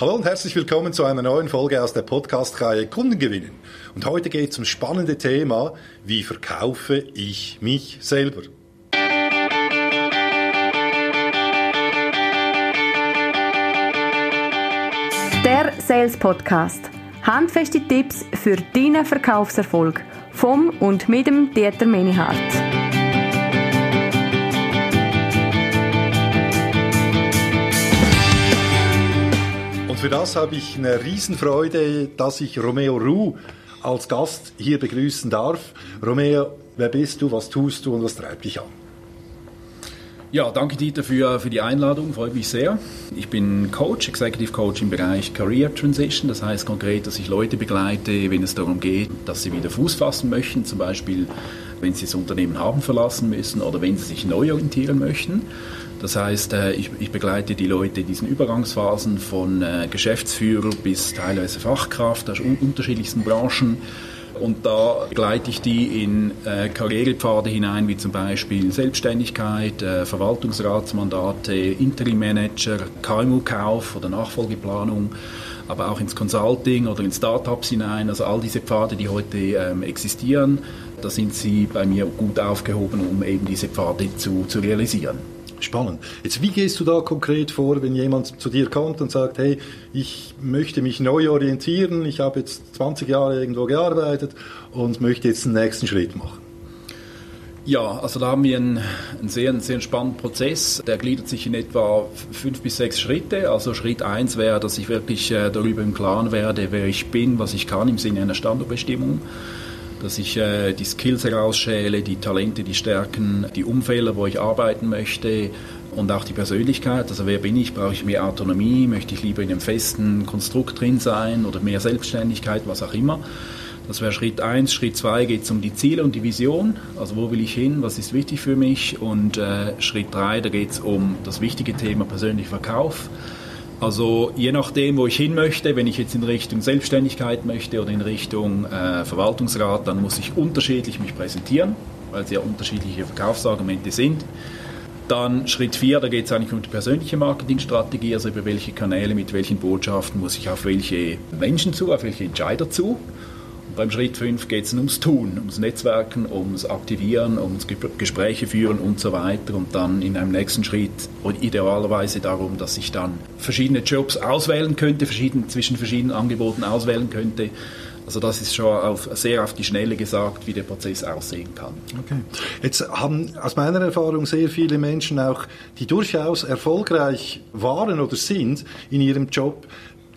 Hallo und herzlich willkommen zu einer neuen Folge aus der Podcast-Reihe Kunden gewinnen. Und heute geht es um spannende Thema, wie verkaufe ich mich selber? Der Sales Podcast. Handfeste Tipps für deinen Verkaufserfolg vom und mit dem Dieter Menihardt. Für das habe ich eine Riesenfreude, dass ich Romeo Ru als Gast hier begrüßen darf. Romeo, wer bist du, was tust du und was treibt dich an? Ja, danke Dieter für, für die Einladung, freut mich sehr. Ich bin Coach, Executive Coach im Bereich Career Transition. Das heißt konkret, dass ich Leute begleite, wenn es darum geht, dass sie wieder Fuß fassen möchten, zum Beispiel wenn sie das Unternehmen haben verlassen müssen oder wenn sie sich neu orientieren möchten. Das heißt, äh, ich, begleite die Leute in diesen Übergangsphasen von äh, Geschäftsführer bis teilweise Fachkraft aus unterschiedlichsten Branchen. Und da begleite ich die in äh, Karrierepfade hinein, wie zum Beispiel Selbstständigkeit, äh, Verwaltungsratsmandate, Interim-Manager, KMU-Kauf oder Nachfolgeplanung, aber auch ins Consulting oder in Startups hinein. Also all diese Pfade, die heute ähm, existieren, da sind sie bei mir gut aufgehoben, um eben diese Pfade zu, zu realisieren. Spannend. Jetzt, wie gehst du da konkret vor, wenn jemand zu dir kommt und sagt, hey, ich möchte mich neu orientieren, ich habe jetzt 20 Jahre irgendwo gearbeitet und möchte jetzt den nächsten Schritt machen? Ja, also da haben wir einen, einen sehr, sehr spannenden Prozess. Der gliedert sich in etwa fünf bis sechs Schritte. Also Schritt eins wäre, dass ich wirklich äh, darüber im Klaren werde, wer ich bin, was ich kann im Sinne einer Standortbestimmung dass ich äh, die Skills herausschäle, die Talente, die Stärken, die Umfelder, wo ich arbeiten möchte und auch die Persönlichkeit. Also wer bin ich? Brauche ich mehr Autonomie? Möchte ich lieber in einem festen Konstrukt drin sein oder mehr Selbstständigkeit, was auch immer? Das wäre Schritt eins. Schritt zwei geht es um die Ziele und die Vision. Also wo will ich hin? Was ist wichtig für mich? Und äh, Schritt drei, da geht es um das wichtige Thema persönlicher Verkauf. Also je nachdem, wo ich hin möchte, wenn ich jetzt in Richtung Selbstständigkeit möchte oder in Richtung äh, Verwaltungsrat, dann muss ich unterschiedlich mich präsentieren, weil es ja unterschiedliche Verkaufsargumente sind. Dann Schritt 4, da geht es eigentlich um die persönliche Marketingstrategie, also über welche Kanäle, mit welchen Botschaften muss ich auf welche Menschen zu, auf welche Entscheider zu. Beim Schritt 5 geht es ums Tun, ums Netzwerken, ums Aktivieren, ums Gespräche führen und so weiter. Und dann in einem nächsten Schritt idealerweise darum, dass ich dann verschiedene Jobs auswählen könnte, verschieden, zwischen verschiedenen Angeboten auswählen könnte. Also das ist schon auf, sehr auf die Schnelle gesagt, wie der Prozess aussehen kann. Okay. Jetzt haben aus meiner Erfahrung sehr viele Menschen auch, die durchaus erfolgreich waren oder sind in ihrem Job,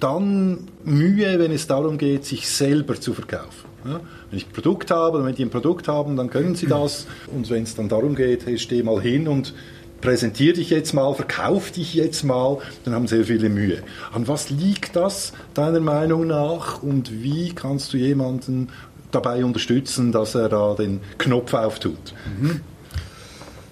dann Mühe, wenn es darum geht, sich selber zu verkaufen. Ja? Wenn ich ein Produkt habe wenn die ein Produkt haben, dann können sie das. Und wenn es dann darum geht, hey, steh mal hin und präsentiere dich jetzt mal, verkauf dich jetzt mal, dann haben sehr viele Mühe. An was liegt das deiner Meinung nach und wie kannst du jemanden dabei unterstützen, dass er da den Knopf auftut? Mhm.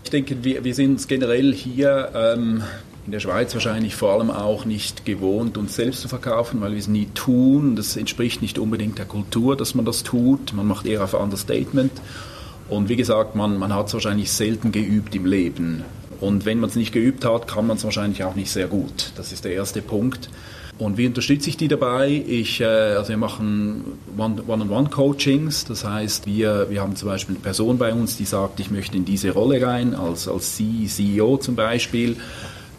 Ich denke, wir, wir sind generell hier ähm, in der Schweiz wahrscheinlich vor allem auch nicht gewohnt, uns selbst zu verkaufen, weil wir es nie tun. Das entspricht nicht unbedingt der Kultur, dass man das tut. Man macht eher auf Understatement. Und wie gesagt, man, man hat es wahrscheinlich selten geübt im Leben. Und wenn man es nicht geübt hat, kann man es wahrscheinlich auch nicht sehr gut. Das ist der erste Punkt. Und wie unterstütze ich die dabei? Ich, äh, also wir machen One-on-One-Coachings. Das heißt, wir, wir haben zum Beispiel eine Person bei uns, die sagt, ich möchte in diese Rolle rein, als, als CEO zum Beispiel.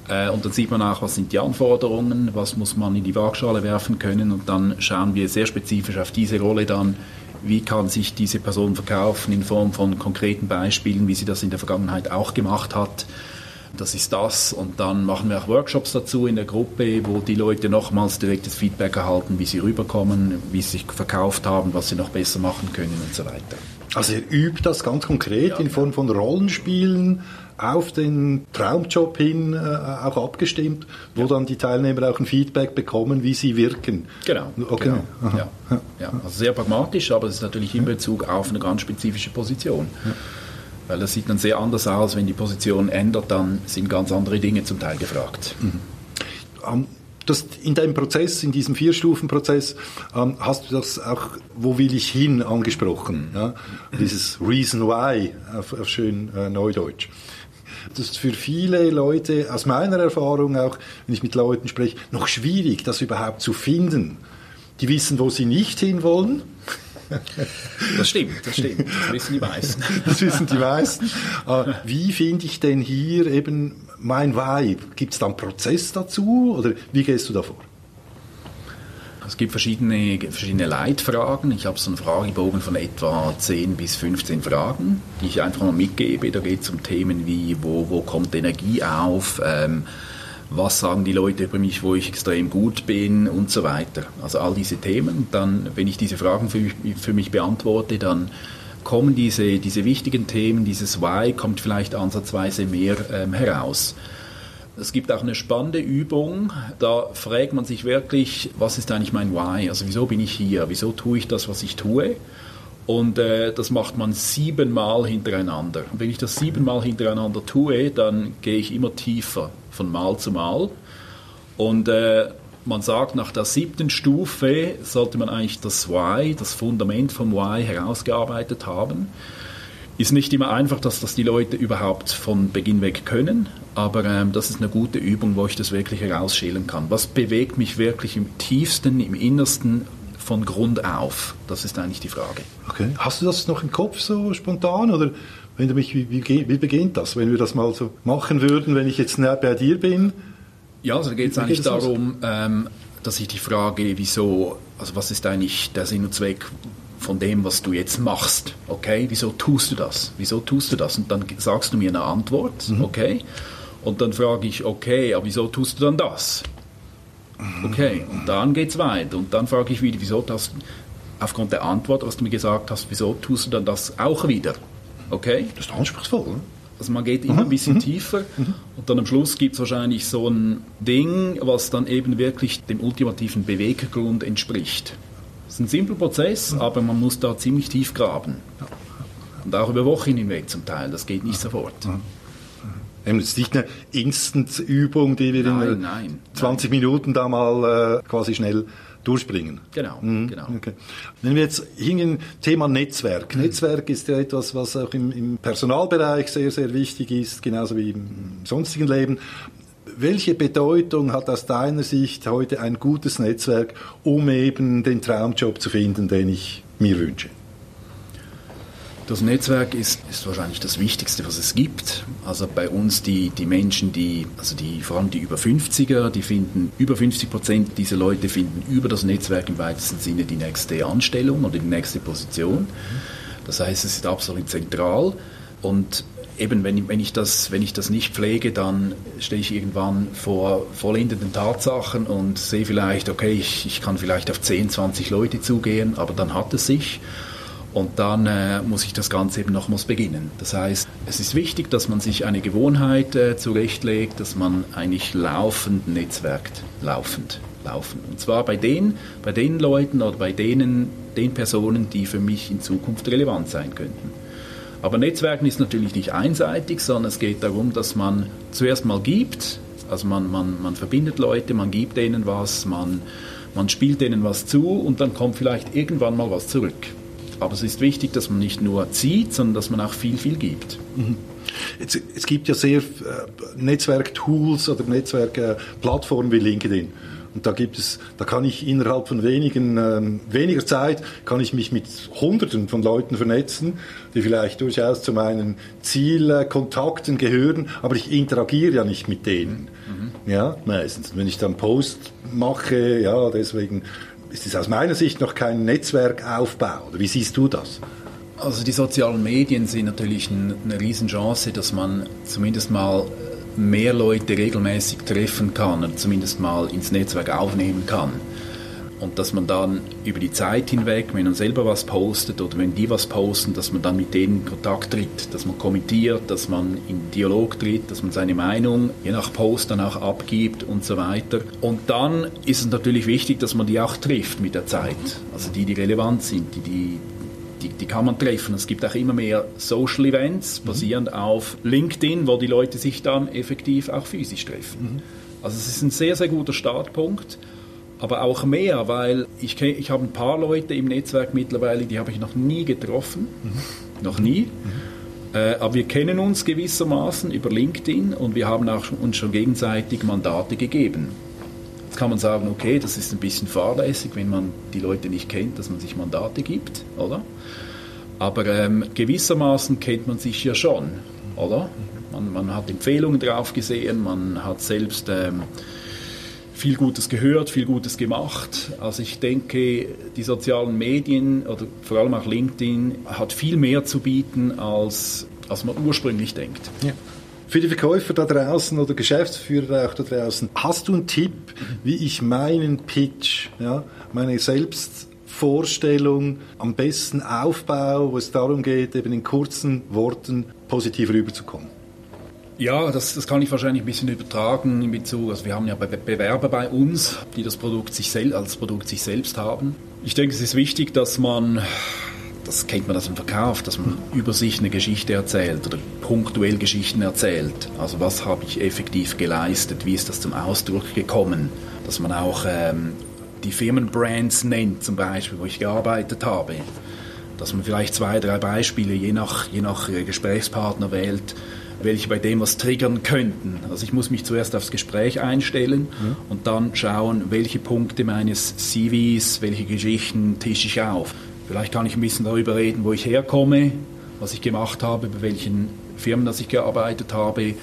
Äh, und dann sieht man auch, was sind die Anforderungen, was muss man in die Waagschale werfen können und dann schauen wir sehr spezifisch auf diese Rolle dann, wie kann sich diese Person verkaufen in Form von konkreten Beispielen, wie sie das in der Vergangenheit auch gemacht hat. Das ist das. Und dann machen wir auch Workshops dazu in der Gruppe, wo die Leute nochmals direktes Feedback erhalten, wie sie rüberkommen, wie sie sich verkauft haben, was sie noch besser machen können und so weiter. Also ihr übt das ganz konkret ja, in Form von Rollenspielen, auf den Traumjob hin äh, auch abgestimmt, wo ja. dann die Teilnehmer auch ein Feedback bekommen, wie sie wirken. Genau. Okay. Genau. Ja. Ja. Also sehr pragmatisch, aber es ist natürlich in Bezug auf eine ganz spezifische Position. Weil das sieht dann sehr anders aus, wenn die Position ändert, dann sind ganz andere Dinge zum Teil gefragt. Mhm. Um, das in deinem Prozess, in diesem Vier-Stufen-Prozess, ähm, hast du das auch, wo will ich hin, angesprochen. Ja? Dieses Reason Why auf, auf schön äh, Neudeutsch. Das ist für viele Leute, aus meiner Erfahrung auch, wenn ich mit Leuten spreche, noch schwierig, das überhaupt zu finden. Die wissen, wo sie nicht hinwollen. Das stimmt, das stimmt. Das wissen die meisten. Das wissen die meisten. Aber wie finde ich denn hier eben mein Why? Gibt es da einen Prozess dazu oder wie gehst du davor? Es gibt verschiedene, verschiedene Leitfragen. Ich habe so einen Fragebogen von etwa 10 bis 15 Fragen, die ich einfach mal mitgebe. Da geht es um Themen wie, wo, wo kommt Energie auf, ähm, was sagen die Leute über mich, wo ich extrem gut bin und so weiter. Also all diese Themen. Dann, wenn ich diese Fragen für mich, für mich beantworte, dann kommen diese, diese wichtigen Themen, dieses Why kommt vielleicht ansatzweise mehr ähm, heraus. Es gibt auch eine spannende Übung, da fragt man sich wirklich, was ist eigentlich mein Why? Also wieso bin ich hier? Wieso tue ich das, was ich tue? Und äh, das macht man siebenmal hintereinander. Und wenn ich das siebenmal hintereinander tue, dann gehe ich immer tiefer von Mal zu Mal. Und äh, man sagt, nach der siebten Stufe sollte man eigentlich das Why, das Fundament vom Why herausgearbeitet haben. Ist nicht immer einfach, dass das die Leute überhaupt von Beginn weg können, aber ähm, das ist eine gute Übung, wo ich das wirklich herausschälen kann. Was bewegt mich wirklich im tiefsten, im innersten von Grund auf? Das ist eigentlich die Frage. Okay. Hast du das noch im Kopf so spontan oder wenn du mich, wie, wie, wie beginnt das, wenn wir das mal so machen würden, wenn ich jetzt bei dir bin? Ja, also da geht es eigentlich darum, ähm, dass ich die Frage, wieso, also was ist eigentlich der Sinn und Zweck von dem, was du jetzt machst. Okay, wieso tust du das? Wieso tust du das? Und dann sagst du mir eine Antwort, mhm. okay? Und dann frage ich, okay, aber wieso tust du dann das? Okay, und dann geht es weiter. Und dann frage ich wieder, wieso das, aufgrund der Antwort, was du mir gesagt hast, wieso tust du dann das auch wieder? Okay? Das ist anspruchsvoll, ne? Also man geht immer ein bisschen mhm. tiefer mhm. und dann am Schluss gibt es wahrscheinlich so ein Ding, was dann eben wirklich dem ultimativen Beweggrund entspricht. Es ist ein simpler Prozess, aber man muss da ziemlich tief graben. Und auch über Wochen hinweg zum Teil, das geht nicht sofort. Es ist nicht eine Instant-Übung, die wir nein, in nein, 20 nein. Minuten da mal äh, quasi schnell durchbringen. Genau, mhm. genau. Okay. Wenn wir jetzt hingehen, Thema Netzwerk. Mhm. Netzwerk ist ja etwas, was auch im, im, Personalbereich sehr, sehr wichtig ist, genauso wie im sonstigen Leben. Welche Bedeutung hat aus deiner Sicht heute ein gutes Netzwerk, um eben den Traumjob zu finden, den ich mir wünsche? Das Netzwerk ist, ist wahrscheinlich das Wichtigste, was es gibt. Also bei uns die, die Menschen, die, also die, vor allem die über 50er, die finden, über 50 Prozent dieser Leute finden über das Netzwerk im weitesten Sinne die nächste Anstellung oder die nächste Position. Das heißt, es ist absolut zentral und eben, wenn, wenn, ich das, wenn ich das nicht pflege, dann stehe ich irgendwann vor vollendeten Tatsachen und sehe vielleicht, okay, ich, ich kann vielleicht auf 10, 20 Leute zugehen, aber dann hat es sich. Und dann äh, muss ich das Ganze eben nochmals beginnen. Das heißt, es ist wichtig, dass man sich eine Gewohnheit äh, zurechtlegt, dass man eigentlich laufend netzwerkt. Laufend, laufend. Und zwar bei den, bei den Leuten oder bei denen, den Personen, die für mich in Zukunft relevant sein könnten. Aber Netzwerken ist natürlich nicht einseitig, sondern es geht darum, dass man zuerst mal gibt, also man, man, man verbindet Leute, man gibt denen was, man, man spielt denen was zu und dann kommt vielleicht irgendwann mal was zurück. Aber es ist wichtig, dass man nicht nur zieht, sondern dass man auch viel, viel gibt. Mhm. Es, es, gibt ja sehr äh, Netzwerktools oder Netzwerkplattformen wie LinkedIn. Und da gibt es, da kann ich innerhalb von wenigen, ähm, weniger Zeit, kann ich mich mit Hunderten von Leuten vernetzen, die vielleicht durchaus zu meinen Zielkontakten gehören, aber ich interagiere ja nicht mit denen. Mhm. Ja, meistens. Wenn ich dann Post mache, ja, deswegen ist es aus meiner Sicht noch kein Netzwerkaufbau. Oder wie siehst du das? Also die sozialen Medien sind natürlich eine Riesenchance, dass man zumindest mal mehr Leute regelmäßig treffen kann und zumindest mal ins Netzwerk aufnehmen kann. Und dass man dann über die Zeit hinweg, wenn man selber was postet oder wenn die was posten, dass man dann mit denen in Kontakt tritt, dass man kommentiert, dass man in Dialog tritt, dass man seine Meinung je nach Post dann auch abgibt und so weiter. Und dann ist es natürlich wichtig, dass man die auch trifft mit der Zeit. Also die, die relevant sind, die, die die, die kann man treffen. Es gibt auch immer mehr Social Events mhm. basierend mhm. auf LinkedIn, wo die Leute sich dann effektiv auch physisch treffen. Mhm. Also es ist ein sehr, sehr guter Startpunkt, aber auch mehr, weil ich, ich habe ein paar Leute im Netzwerk mittlerweile, die habe ich noch nie getroffen, mhm. noch nie. Mhm. Äh, aber wir kennen uns gewissermaßen über LinkedIn und wir haben auch uns schon gegenseitig Mandate gegeben. Jetzt kann man sagen, okay, das ist ein bisschen fahrlässig, wenn man die Leute nicht kennt, dass man sich Mandate gibt, oder? Aber ähm, gewissermaßen kennt man sich ja schon, oder? Man, man hat Empfehlungen drauf gesehen, man hat selbst ähm, viel Gutes gehört, viel Gutes gemacht. Also ich denke, die sozialen Medien oder vor allem auch LinkedIn hat viel mehr zu bieten, als, als man ursprünglich denkt. Ja. Für die Verkäufer da draußen oder Geschäftsführer auch da draußen, hast du einen Tipp, wie ich meinen Pitch, ja, meine Selbstvorstellung am besten aufbaue, wo es darum geht, eben in kurzen Worten positiv rüberzukommen? Ja, das, das kann ich wahrscheinlich ein bisschen übertragen in Bezug, also wir haben ja Bewerber bei uns, die das Produkt sich sel als Produkt sich selbst haben. Ich denke, es ist wichtig, dass man, das kennt man aus dem Verkauf, dass man über sich eine Geschichte erzählt oder punktuell Geschichten erzählt. Also was habe ich effektiv geleistet, wie ist das zum Ausdruck gekommen, dass man auch ähm, die Firmenbrands nennt, zum Beispiel, wo ich gearbeitet habe. Dass man vielleicht zwei, drei Beispiele je nach, je nach äh, Gesprächspartner wählt, welche bei dem was triggern könnten. Also ich muss mich zuerst aufs Gespräch einstellen mhm. und dann schauen, welche Punkte meines CVs, welche Geschichten tische ich auf. Vielleicht kann ich ein bisschen darüber reden, wo ich herkomme, was ich gemacht habe, bei welchen Firmen, dass ich gearbeitet habe,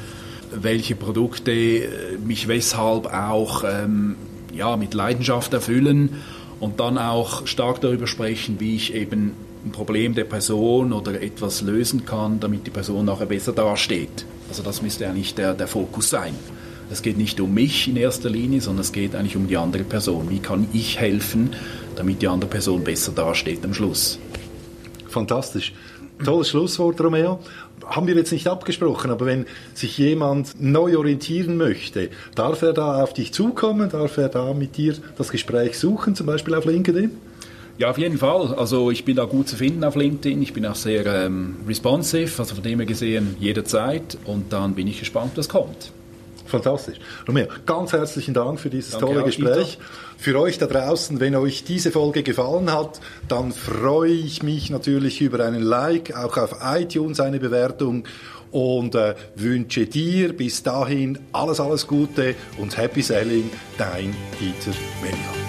welche Produkte äh, mich weshalb auch ähm, ja, mit Leidenschaft erfüllen und dann auch stark darüber sprechen, wie ich eben ein Problem der Person oder etwas lösen kann, damit die Person nachher besser dasteht. Also das müsste eigentlich der, der Fokus sein. Es geht nicht um mich in erster Linie, sondern es geht eigentlich um die andere Person. Wie kann ich helfen, damit die andere Person besser dasteht am Schluss? Fantastisch. Tolles Schlusswort, Romeo. Haben wir jetzt nicht abgesprochen, aber wenn sich jemand neu orientieren möchte, darf er da auf dich zukommen? Darf er da mit dir das Gespräch suchen, zum Beispiel auf LinkedIn? Ja, auf jeden Fall. Also ich bin da gut zu finden auf LinkedIn. Ich bin auch sehr ähm, responsive, also von dem her gesehen jederzeit. Und dann bin ich gespannt, was kommt. Fantastisch. Romeo, ganz herzlichen Dank für dieses Danke tolle Gespräch. Dieter. Für euch da draußen, wenn euch diese Folge gefallen hat, dann freue ich mich natürlich über einen Like, auch auf iTunes eine Bewertung und äh, wünsche dir bis dahin alles, alles Gute und Happy Selling, dein Dieter Melian.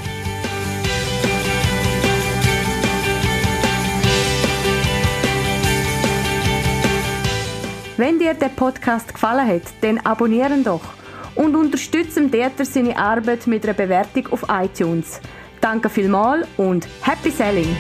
Wenn dir der Podcast gefallen hat, dann abonnieren doch und unterstützen Dieter seine Arbeit mit einer Bewertung auf iTunes. Danke vielmals und Happy Selling!